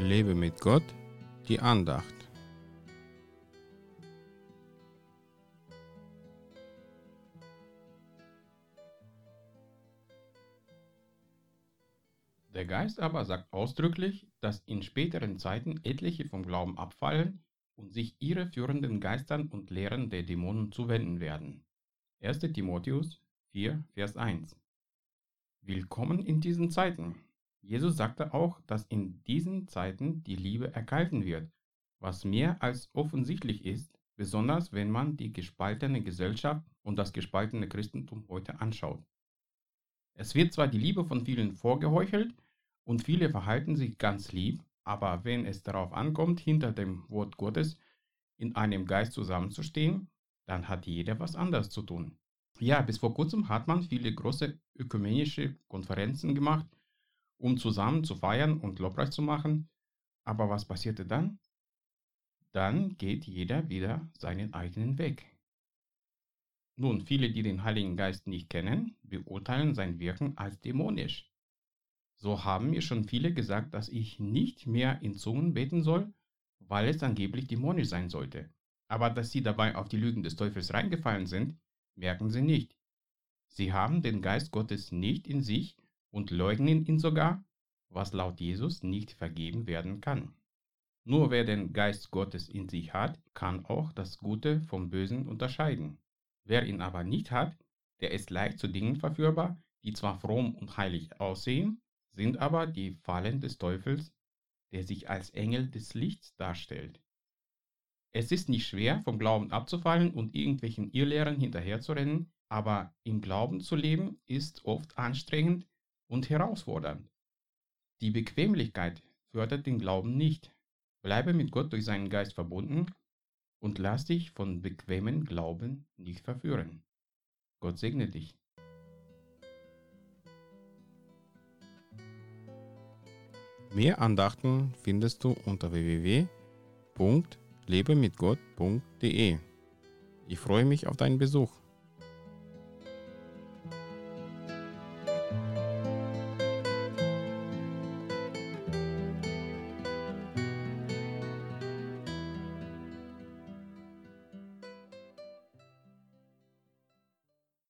Lebe mit Gott, die Andacht. Der Geist aber sagt ausdrücklich, dass in späteren Zeiten etliche vom Glauben abfallen und sich irreführenden Geistern und Lehren der Dämonen zuwenden werden. 1. Timotheus 4, Vers 1 Willkommen in diesen Zeiten. Jesus sagte auch, dass in diesen Zeiten die Liebe erkalten wird, was mehr als offensichtlich ist, besonders wenn man die gespaltene Gesellschaft und das gespaltene Christentum heute anschaut. Es wird zwar die Liebe von vielen vorgeheuchelt und viele verhalten sich ganz lieb, aber wenn es darauf ankommt, hinter dem Wort Gottes in einem Geist zusammenzustehen, dann hat jeder was anderes zu tun. Ja, bis vor kurzem hat man viele große ökumenische Konferenzen gemacht, um zusammen zu feiern und Lobpreis zu machen. Aber was passierte dann? Dann geht jeder wieder seinen eigenen Weg. Nun, viele, die den Heiligen Geist nicht kennen, beurteilen sein Wirken als dämonisch. So haben mir schon viele gesagt, dass ich nicht mehr in Zungen beten soll, weil es angeblich dämonisch sein sollte. Aber dass sie dabei auf die Lügen des Teufels reingefallen sind, merken sie nicht. Sie haben den Geist Gottes nicht in sich und leugnen ihn sogar, was laut Jesus nicht vergeben werden kann. Nur wer den Geist Gottes in sich hat, kann auch das Gute vom Bösen unterscheiden. Wer ihn aber nicht hat, der ist leicht zu Dingen verführbar, die zwar fromm und heilig aussehen, sind aber die Fallen des Teufels, der sich als Engel des Lichts darstellt. Es ist nicht schwer, vom Glauben abzufallen und irgendwelchen Irrlehren hinterherzurennen, aber im Glauben zu leben ist oft anstrengend und herausfordernd. Die Bequemlichkeit fördert den Glauben nicht. Bleibe mit Gott durch seinen Geist verbunden und lass dich von bequemen Glauben nicht verführen. Gott segne dich. Mehr Andachten findest du unter www.lebemitgott.de. Ich freue mich auf deinen Besuch.